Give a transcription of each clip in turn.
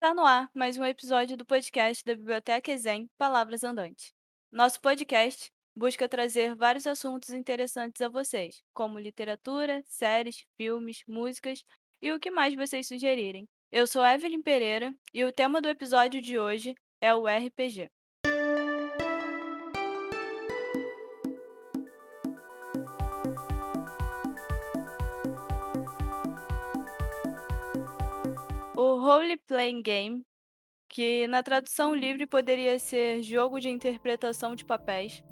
Está no ar mais um episódio do podcast da Biblioteca Exem Palavras Andantes. Nosso podcast busca trazer vários assuntos interessantes a vocês, como literatura, séries, filmes, músicas e o que mais vocês sugerirem. Eu sou Evelyn Pereira e o tema do episódio de hoje é o RPG. O Role Playing Game, que na tradução livre poderia ser jogo de interpretação de papéis,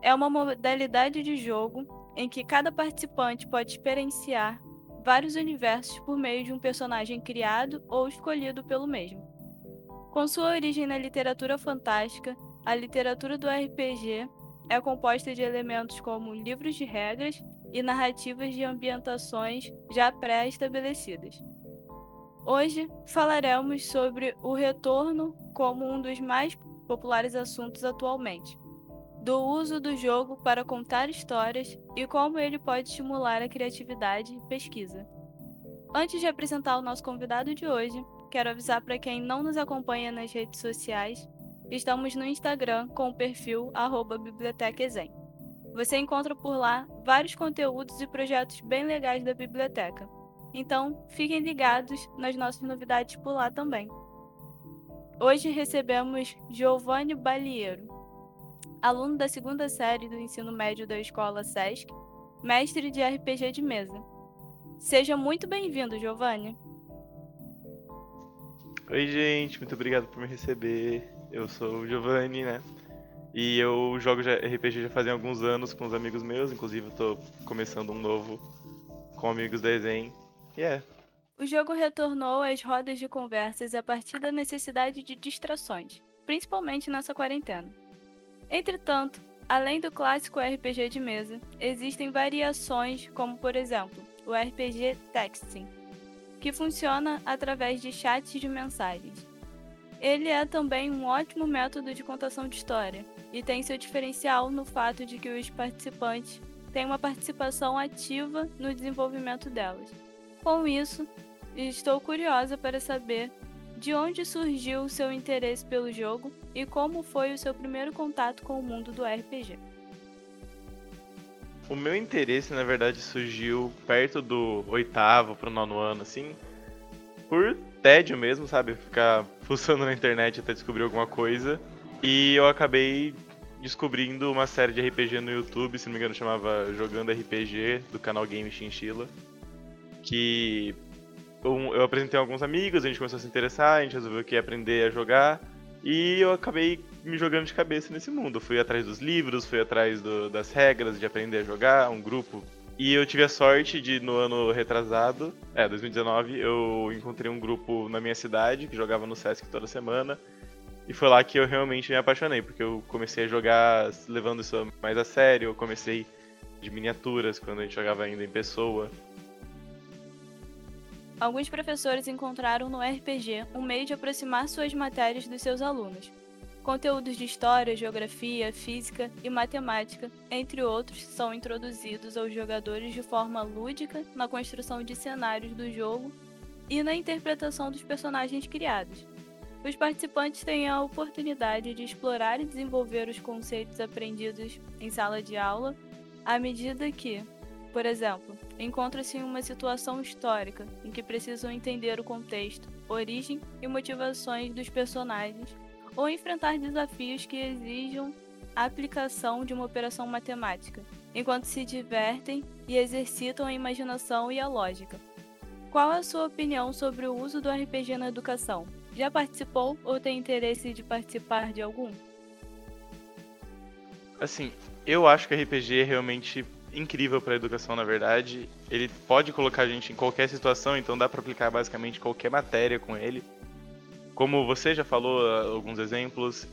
é uma modalidade de jogo em que cada participante pode experienciar vários universos por meio de um personagem criado ou escolhido pelo mesmo. Com sua origem na literatura fantástica, a literatura do RPG é composta de elementos como livros de regras e narrativas de ambientações já pré-estabelecidas. Hoje falaremos sobre o retorno como um dos mais populares assuntos atualmente, do uso do jogo para contar histórias e como ele pode estimular a criatividade e pesquisa. Antes de apresentar o nosso convidado de hoje, quero avisar para quem não nos acompanha nas redes sociais, estamos no Instagram com o perfil bibliotecaexem. Você encontra por lá vários conteúdos e projetos bem legais da biblioteca então, fiquem ligados nas nossas novidades por lá também. Hoje recebemos Giovanni Baliero, aluno da segunda série do ensino médio da escola SESC, mestre de RPG de mesa. Seja muito bem-vindo, Giovanni. Oi, gente, muito obrigado por me receber. Eu sou o Giovanni, né? E eu jogo RPG já fazem alguns anos com os amigos meus, inclusive eu tô começando um novo com amigos da Zen. Yeah. O jogo retornou às rodas de conversas a partir da necessidade de distrações, principalmente nessa quarentena. Entretanto, além do clássico RPG de mesa, existem variações, como por exemplo, o RPG Texting, que funciona através de chats de mensagens. Ele é também um ótimo método de contação de história e tem seu diferencial no fato de que os participantes têm uma participação ativa no desenvolvimento delas. Com isso, estou curiosa para saber de onde surgiu o seu interesse pelo jogo e como foi o seu primeiro contato com o mundo do RPG. O meu interesse, na verdade, surgiu perto do oitavo pro nono ano, assim, por tédio mesmo, sabe? Ficar fuçando na internet até descobrir alguma coisa. E eu acabei descobrindo uma série de RPG no YouTube, se não me engano chamava Jogando RPG, do canal Game Chinchilla que eu, eu apresentei alguns amigos, a gente começou a se interessar, a gente resolveu que ia aprender a jogar, e eu acabei me jogando de cabeça nesse mundo. fui atrás dos livros, fui atrás do, das regras de aprender a jogar, um grupo. E eu tive a sorte de, no ano retrasado, é, 2019, eu encontrei um grupo na minha cidade que jogava no Sesc toda semana. E foi lá que eu realmente me apaixonei, porque eu comecei a jogar levando isso mais a sério. Eu comecei de miniaturas, quando a gente jogava ainda em pessoa. Alguns professores encontraram no RPG um meio de aproximar suas matérias dos seus alunos. Conteúdos de história, geografia, física e matemática, entre outros, são introduzidos aos jogadores de forma lúdica na construção de cenários do jogo e na interpretação dos personagens criados. Os participantes têm a oportunidade de explorar e desenvolver os conceitos aprendidos em sala de aula à medida que, por exemplo, encontra-se em uma situação histórica em que precisam entender o contexto, origem e motivações dos personagens, ou enfrentar desafios que exijam a aplicação de uma operação matemática, enquanto se divertem e exercitam a imaginação e a lógica. Qual a sua opinião sobre o uso do RPG na educação? Já participou ou tem interesse de participar de algum? Assim, eu acho que RPG é realmente incrível para a educação, na verdade. Ele pode colocar a gente em qualquer situação, então dá para aplicar basicamente qualquer matéria com ele. Como você já falou ah, alguns exemplos,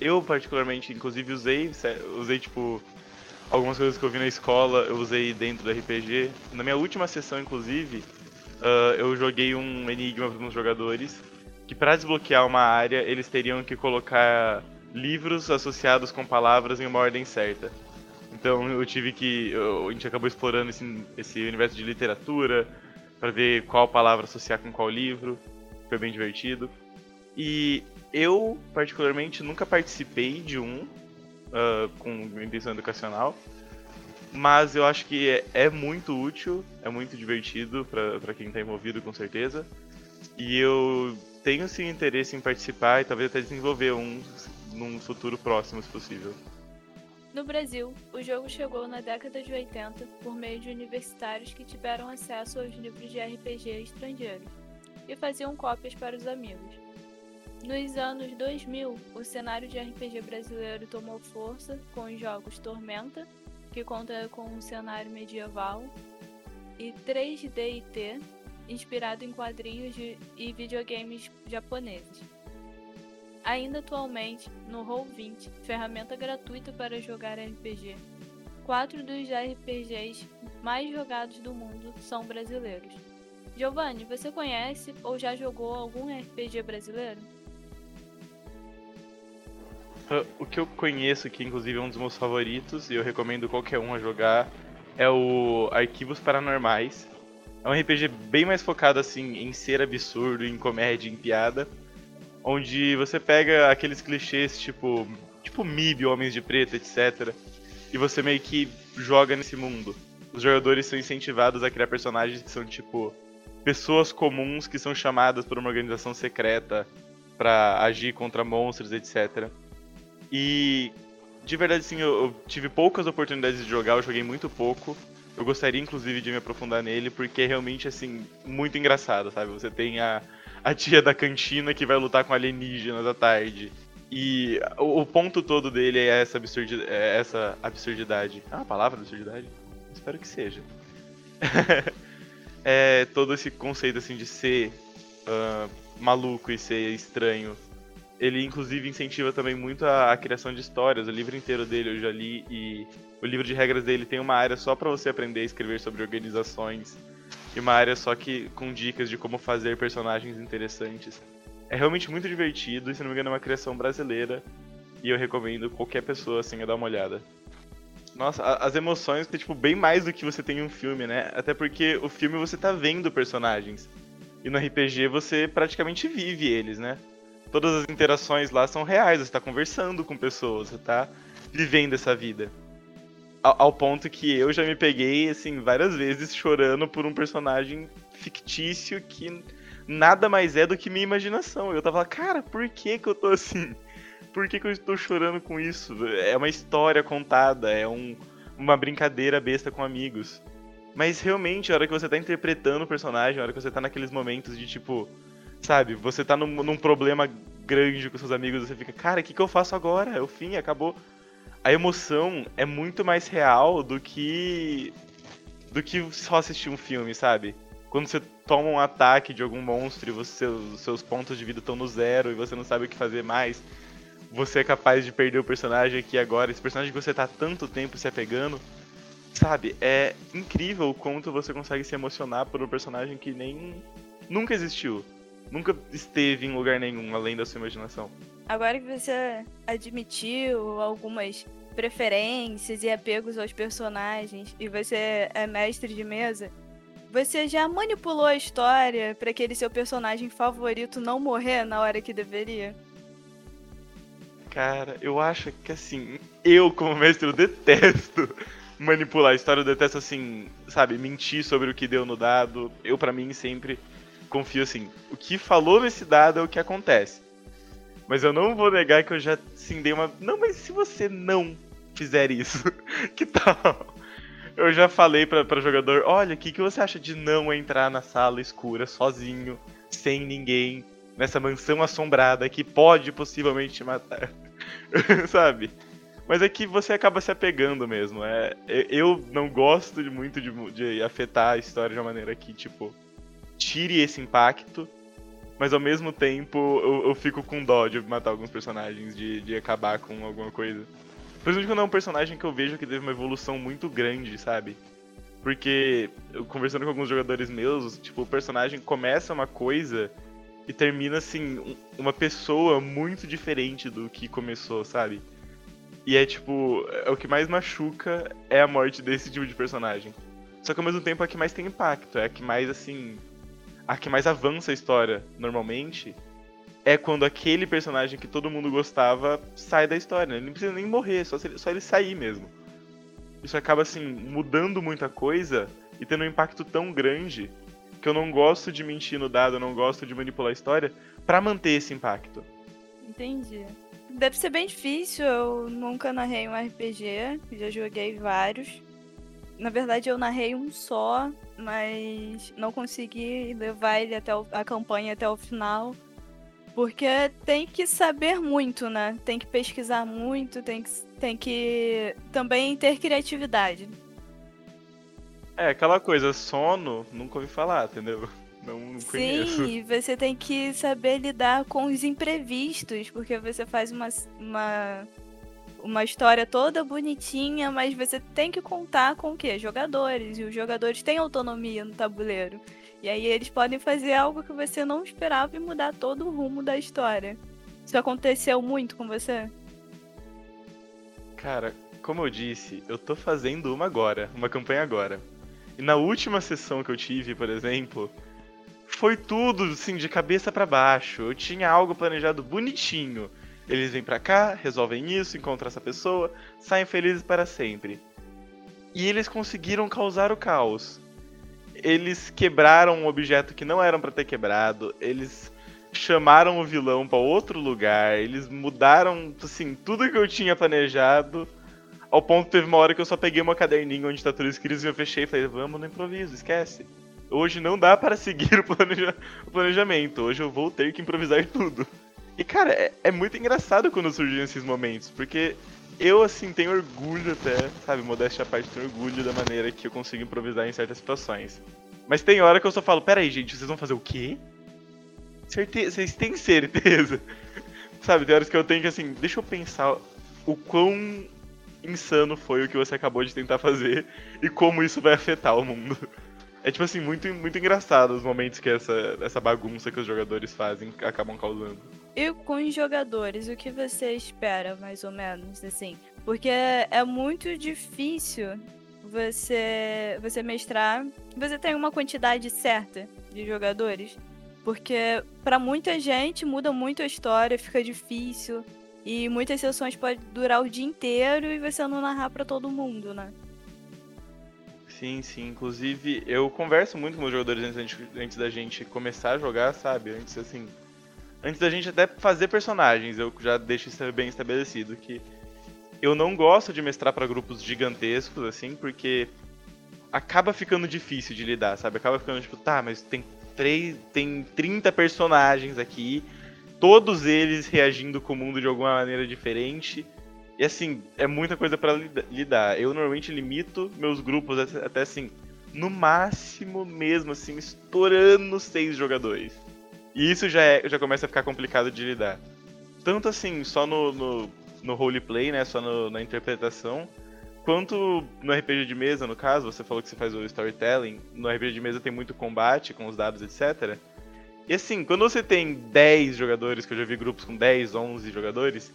eu particularmente, inclusive usei, usei tipo algumas coisas que eu vi na escola, eu usei dentro do RPG. Na minha última sessão, inclusive, uh, eu joguei um enigma para os jogadores que para desbloquear uma área eles teriam que colocar livros associados com palavras em uma ordem certa. Então eu tive que. Eu, a gente acabou explorando esse, esse universo de literatura para ver qual palavra associar com qual livro. Foi bem divertido. E eu, particularmente, nunca participei de um uh, com intenção educacional. Mas eu acho que é, é muito útil, é muito divertido para quem está envolvido, com certeza. E eu tenho sim interesse em participar e talvez até desenvolver um num futuro próximo, se possível. No Brasil, o jogo chegou na década de 80 por meio de universitários que tiveram acesso aos livros de RPG estrangeiros e faziam cópias para os amigos. Nos anos 2000, o cenário de RPG brasileiro tomou força com os jogos Tormenta que conta com um cenário medieval, e 3D&T, inspirado em quadrinhos de, e videogames japoneses. Ainda atualmente, no Roll20, ferramenta gratuita para jogar RPG, quatro dos RPGs mais jogados do mundo são brasileiros. Giovanni, você conhece ou já jogou algum RPG brasileiro? o que eu conheço, que inclusive é um dos meus favoritos, e eu recomendo qualquer um a jogar, é o Arquivos Paranormais. É um RPG bem mais focado assim em ser absurdo, em comédia, em piada, onde você pega aqueles clichês tipo, tipo MIB, Homens de Preto, etc, e você meio que joga nesse mundo. Os jogadores são incentivados a criar personagens que são tipo pessoas comuns que são chamadas por uma organização secreta para agir contra monstros, etc. E de verdade, sim, eu, eu, tive poucas oportunidades de jogar, eu joguei muito pouco. Eu gostaria, inclusive, de me aprofundar nele, porque é realmente, assim, muito engraçado, sabe? Você tem a, a tia da cantina que vai lutar com alienígenas à tarde. E o, o ponto todo dele é essa, absurdi é essa absurdidade. Ah, a palavra absurdidade? Espero que seja. é todo esse conceito, assim, de ser uh, maluco e ser estranho ele inclusive incentiva também muito a, a, criação de histórias. O livro inteiro dele eu já li e o livro de regras dele tem uma área só para você aprender a escrever sobre organizações e uma área só que com dicas de como fazer personagens interessantes. É realmente muito divertido e se não me engano é uma criação brasileira e eu recomendo qualquer pessoa assim a dar uma olhada. Nossa, as emoções é tipo bem mais do que você tem em um filme, né? Até porque o filme você tá vendo personagens. E no RPG você praticamente vive eles, né? todas as interações lá são reais, você tá conversando com pessoas, você tá vivendo essa vida. Ao, ao, ponto que eu já me peguei, assim, várias vezes chorando por um personagem fictício que nada mais é do que minha imaginação. Eu tava lá, cara, por que que eu tô assim? Por que que eu estou chorando com isso? É uma história contada, é um, uma brincadeira besta com amigos. Mas realmente, a hora que você tá interpretando o personagem, a hora que você tá naqueles momentos de tipo, Sabe, você tá num, num problema grande com seus amigos, você fica, cara, o que, que eu faço agora? É o fim, acabou. A emoção é muito mais real do que. do que só assistir um filme, sabe? Quando você toma um ataque de algum monstro e você, seus, seus pontos de vida estão no zero e você não sabe o que fazer mais, você é capaz de perder o personagem aqui agora. Esse personagem que você tá tanto tempo se apegando, sabe? É incrível o quanto você consegue se emocionar por um personagem que nem nunca existiu nunca esteve em lugar nenhum além da sua imaginação. Agora que você admitiu algumas preferências e apegos aos personagens e você é mestre de mesa, você já manipulou a história para aquele seu personagem favorito não morrer na hora que deveria? Cara, eu acho que assim, eu como mestre eu detesto manipular a história, eu detesto assim, sabe, mentir sobre o que deu no dado. Eu para mim sempre confio assim, o que falou nesse dado é o que acontece. Mas eu não vou negar que eu já sim dei uma. Não, mas se você não fizer isso, que tal? Eu já falei pra, pra jogador, olha, o que, que você acha de não entrar na sala escura sozinho, sem ninguém, nessa mansão assombrada que pode possivelmente te matar? Sabe? Mas é que você acaba se apegando mesmo. É, eu não gosto muito de, de afetar a história de uma maneira que, tipo, tire esse impacto, mas ao mesmo tempo eu, eu fico com dó de matar alguns personagens, de, de acabar com alguma coisa. Principalmente quando é um personagem que eu vejo que teve uma evolução muito grande, sabe? Porque, eu, conversando com alguns jogadores meus, tipo, o personagem começa uma coisa e termina, assim, uma pessoa muito diferente do que começou, sabe? E é tipo, é o que mais machuca é a morte desse tipo de personagem. Só que ao mesmo tempo é a que mais tem impacto, é a que mais, assim, a que mais avança a história, normalmente. é quando aquele personagem que todo mundo gostava sai da história. Né? Ele não precisa nem morrer, só, ele, só ele sair mesmo. Isso acaba, assim, mudando muita coisa e tendo um impacto tão grande que eu não gosto de mentir no dado, eu não gosto de manipular a história para manter esse impacto. Entendi. Deve ser bem difícil, eu nunca narrei um RPG, já joguei vários. Na verdade, eu narrei um só, mas não consegui levar ele até o, a campanha até o final. Porque tem que saber muito, né? Tem que pesquisar muito, tem que, tem que também ter criatividade. É, aquela coisa, sono, nunca ouvi falar, entendeu? Não, não conheço. Sim, você tem que saber lidar com os imprevistos, porque você faz uma, uma, uma história toda bonitinha, mas você tem que contar com o quê? Jogadores. E os jogadores têm autonomia no tabuleiro. E aí eles podem fazer algo que você não esperava e mudar todo o rumo da história. Isso aconteceu muito com você? Cara, como eu disse, eu tô fazendo uma agora, uma campanha agora. E na última sessão que eu tive, por exemplo, foi tudo assim de cabeça para baixo. Eu tinha algo planejado bonitinho. Eles vêm para cá, resolvem isso, encontram essa pessoa, saem felizes para sempre. E eles conseguiram causar o caos eles quebraram um objeto que não eram para ter quebrado, eles chamaram o vilão para outro lugar, eles mudaram, assim, tudo que eu tinha planejado. Ao ponto que teve uma hora que eu só peguei uma caderninho onde tá tudo escrito e eu fechei e falei, vamos no improviso, esquece. Hoje não dá para seguir o, planeja o planejamento, hoje eu vou ter que improvisar tudo. E cara, é, é muito engraçado quando surgem esses momentos, porque eu, assim, tenho orgulho até, sabe, modéstia à parte, tenho orgulho da maneira que eu consigo improvisar em certas situações. Mas tem hora que eu só falo, peraí, gente, vocês vão fazer o quê? Certeza, vocês têm certeza? sabe, tem horas que eu tenho que, assim, deixa eu pensar o quão insano foi o que você acabou de tentar fazer e como isso vai afetar o mundo. É tipo assim, muito, muito engraçado os momentos que essa, essa bagunça que os jogadores fazem acabam causando. E com os jogadores, o que você espera, mais ou menos, assim? Porque é muito difícil você, você mestrar. Você tem uma quantidade certa de jogadores. Porque para muita gente muda muito a história, fica difícil. E muitas sessões podem durar o dia inteiro e você não narrar para todo mundo, né? Sim, sim. Inclusive, eu converso muito com os jogadores antes, antes da gente começar a jogar, sabe? Antes, assim, antes da gente até fazer personagens, eu já deixo isso bem estabelecido que eu não gosto de mestrar para grupos gigantescos assim, porque acaba ficando difícil de lidar, sabe? Acaba ficando tipo, tá, mas tem três, tem 30 personagens aqui, todos eles reagindo com o mundo de alguma maneira diferente. E assim, é muita coisa para lidar. Eu normalmente limito meus grupos até, assim, no máximo mesmo assim, estourando seis jogadores. E isso já, é, já começa a ficar complicado de lidar. Tanto assim, só no, no, no roleplay, né? Só no, na interpretação. Quanto no RPG de mesa, no caso, você falou que você faz o storytelling. No RPG de mesa tem muito combate com os dados, etc. E assim, quando você tem 10 jogadores, que eu já vi grupos com 10, 11 jogadores,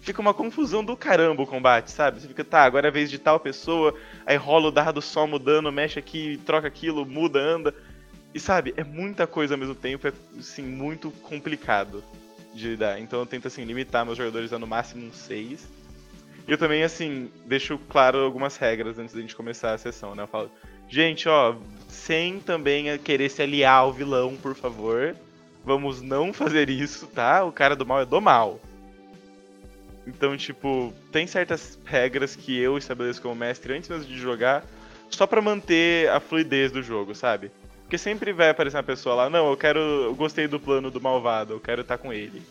fica uma confusão do caramba o combate, sabe? Você fica, tá, agora é a vez de tal pessoa, aí rola o dado só mudando, mexe aqui, troca aquilo, muda, anda. E sabe, é muita coisa ao mesmo tempo, é assim, muito complicado de lidar. Então eu tento assim, limitar meus jogadores a no máximo um 6. E eu também, assim, deixo claro algumas regras antes da gente começar a sessão, né? Eu falo, gente, ó, sem também querer se aliar ao vilão, por favor. Vamos não fazer isso, tá? O cara do mal é do mal. Então, tipo, tem certas regras que eu estabeleço como mestre antes mesmo de jogar, só para manter a fluidez do jogo, sabe? Porque sempre vai aparecer uma pessoa lá, não, eu quero. Eu gostei do plano do malvado, eu quero estar com ele.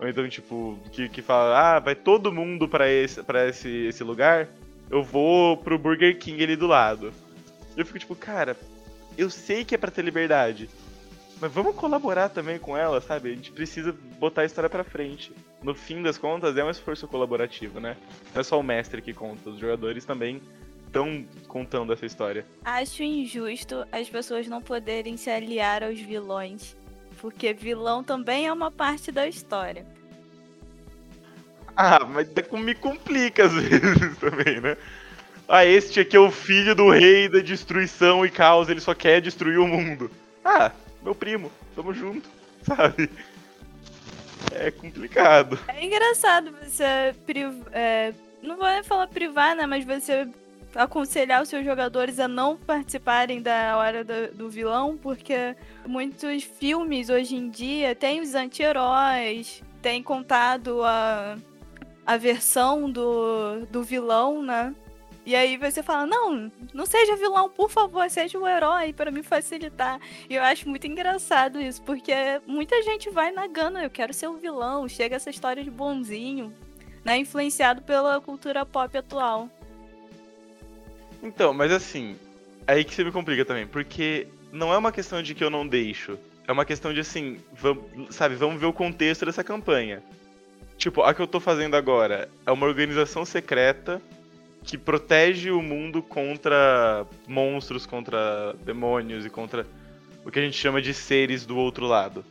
Ou então, tipo, que, que fala, ah, vai todo mundo para esse, pra esse, esse lugar, eu vou pro Burger King ali do lado. Eu fico tipo, cara, eu sei que é pra ter liberdade. Mas vamos colaborar também com ela, sabe? A gente precisa botar a história pra frente. No fim das contas, é um esforço colaborativo, né? Não é só o mestre que conta, os jogadores também estão contando essa história. Acho injusto as pessoas não poderem se aliar aos vilões, porque vilão também é uma parte da história. Ah, mas me complica às vezes também, né? Ah, este aqui é o filho do rei da destruição e caos, ele só quer destruir o mundo. Ah, meu primo, tamo junto, sabe? é complicado. É engraçado você é, não vou falar privar, né? Mas você aconselhar os seus jogadores a não participarem da hora do, do vilão, porque muitos filmes hoje em dia têm os anti-heróis, têm contado a, a versão do, do vilão, né? E aí você fala, não, não seja vilão, por favor, seja o herói para me facilitar. E eu acho muito engraçado isso, porque muita gente vai na gana, eu quero ser o vilão, chega essa história de bonzinho, né? Influenciado pela cultura pop atual. Então, mas assim, aí que você me complica também, porque não é uma questão de que eu não deixo. É uma questão de assim, vamos, sabe, vamos ver o contexto dessa campanha. Tipo, a que eu tô fazendo agora é uma organização secreta que protege o mundo contra monstros, contra demônios e contra o que a gente chama de seres do outro lado.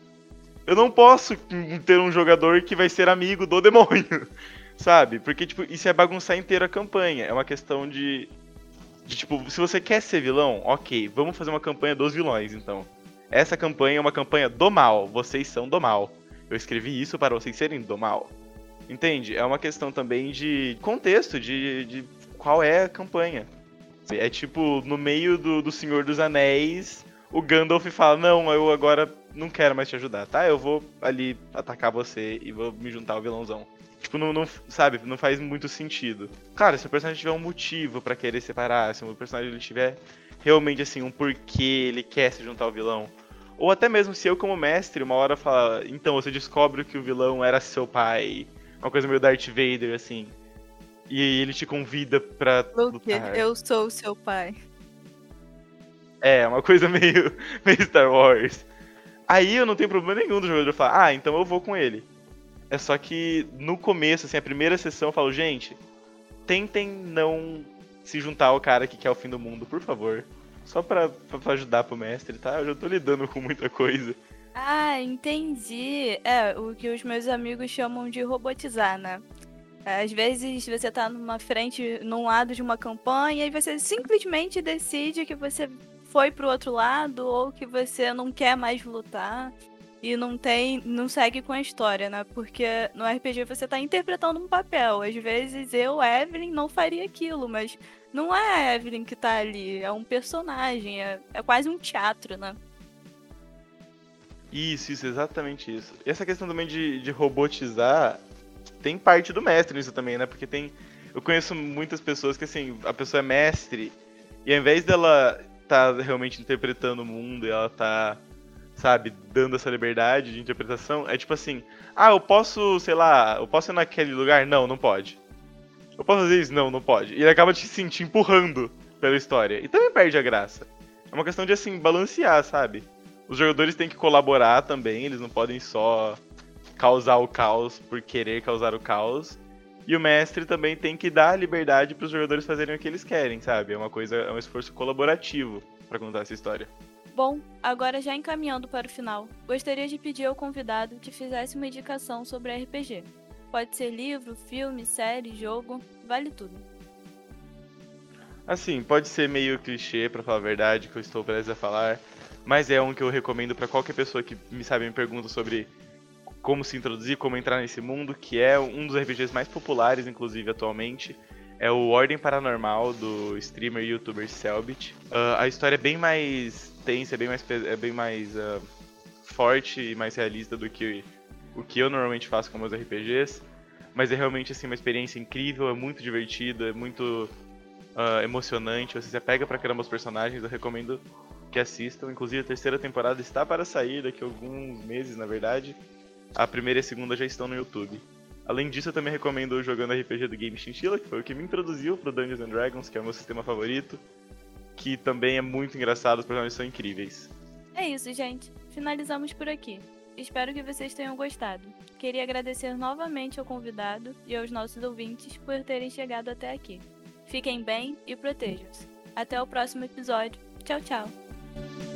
Eu não posso ter um jogador que vai ser amigo do demônio, sabe? Porque, tipo, isso é bagunçar inteira a campanha. É uma questão de, de, tipo, se você quer ser vilão, ok, vamos fazer uma campanha dos vilões, então. Essa campanha é uma campanha do mal, vocês são do mal. Eu escrevi isso para vocês serem do mal. Entende? É uma questão também de contexto, de, de qual é a campanha. É tipo, no meio do, do Senhor dos Anéis, o Gandalf fala: Não, eu agora não quero mais te ajudar, tá? Eu vou ali atacar você e vou me juntar ao vilãozão. Tipo, não, não sabe, não faz muito sentido. Claro, se o personagem tiver um motivo para querer separar, se o personagem ele tiver realmente assim um porquê ele quer se juntar ao vilão, ou até mesmo se eu como mestre uma hora fala, então você descobre que o vilão era seu pai, uma coisa meio Darth Vader assim e ele te convida pra Luke, lutar. eu sou o seu pai. É, uma coisa meio, meio Star Wars. Aí eu não tenho problema nenhum do jogador falar, ah, então eu vou com ele. É só que no começo, assim, a primeira sessão eu falo, gente, tentem não se juntar ao cara que quer o fim do mundo, por favor. Só pra, pra ajudar pro mestre, tá? Eu já tô lidando com muita coisa. Ah, entendi. É, o que os meus amigos chamam de robotizar, né? Às vezes você tá numa frente, num lado de uma campanha e você simplesmente decide que você foi pro outro lado ou que você não quer mais lutar e não tem, não segue com a história, né? Porque no RPG você tá interpretando um papel. Às vezes eu, Evelyn, não faria aquilo, mas não é a Evelyn que tá ali, é um personagem, é, é quase um teatro, né? Isso, isso, exatamente isso. Essa questão também de, de robotizar tem parte do mestre nisso também, né? Porque tem. Eu conheço muitas pessoas que, assim, a pessoa é mestre e ao invés dela tá realmente interpretando o mundo e ela tá, sabe, dando essa liberdade de interpretação, é tipo assim: ah, eu posso, sei lá, eu posso ir naquele lugar? Não, não pode. Eu posso fazer isso? Não, não pode. E ele acaba te sentir empurrando pela história. E também perde a graça. É uma questão de, assim, balancear, sabe? Os jogadores têm que colaborar também, eles não podem só causar o caos por querer causar o caos. E o mestre também tem que dar liberdade para os jogadores fazerem o que eles querem, sabe? É uma coisa, é um esforço colaborativo para contar essa história. Bom, agora já encaminhando para o final, gostaria de pedir ao convidado que fizesse uma indicação sobre RPG. Pode ser livro, filme, série, jogo, vale tudo. Assim, pode ser meio clichê, para falar a verdade, que eu estou prestes a falar, mas é um que eu recomendo para qualquer pessoa que me sabe me pergunta sobre como se introduzir, como entrar nesse mundo, que é um dos RPGs mais populares, inclusive, atualmente. É o Ordem Paranormal, do streamer e youtuber Selbit. Uh, a história é bem mais tensa, é bem mais, é bem mais uh, forte e mais realista do que o que eu normalmente faço com meus RPGs. Mas é realmente assim, uma experiência incrível, é muito divertido, é muito uh, emocionante. Você se apega pra caramba os personagens, eu recomendo que assistam. Inclusive, a terceira temporada está para sair daqui a alguns meses, na verdade. A primeira e a segunda já estão no YouTube. Além disso, eu também recomendo jogando RPG do Game Chinchilla, que foi o que me introduziu pro Dungeons and Dragons, que é o meu sistema favorito, que também é muito engraçado, os personagens são incríveis. É isso, gente. Finalizamos por aqui. Espero que vocês tenham gostado. Queria agradecer novamente ao convidado e aos nossos ouvintes por terem chegado até aqui. Fiquem bem e protejam-se. Até o próximo episódio. Tchau, tchau.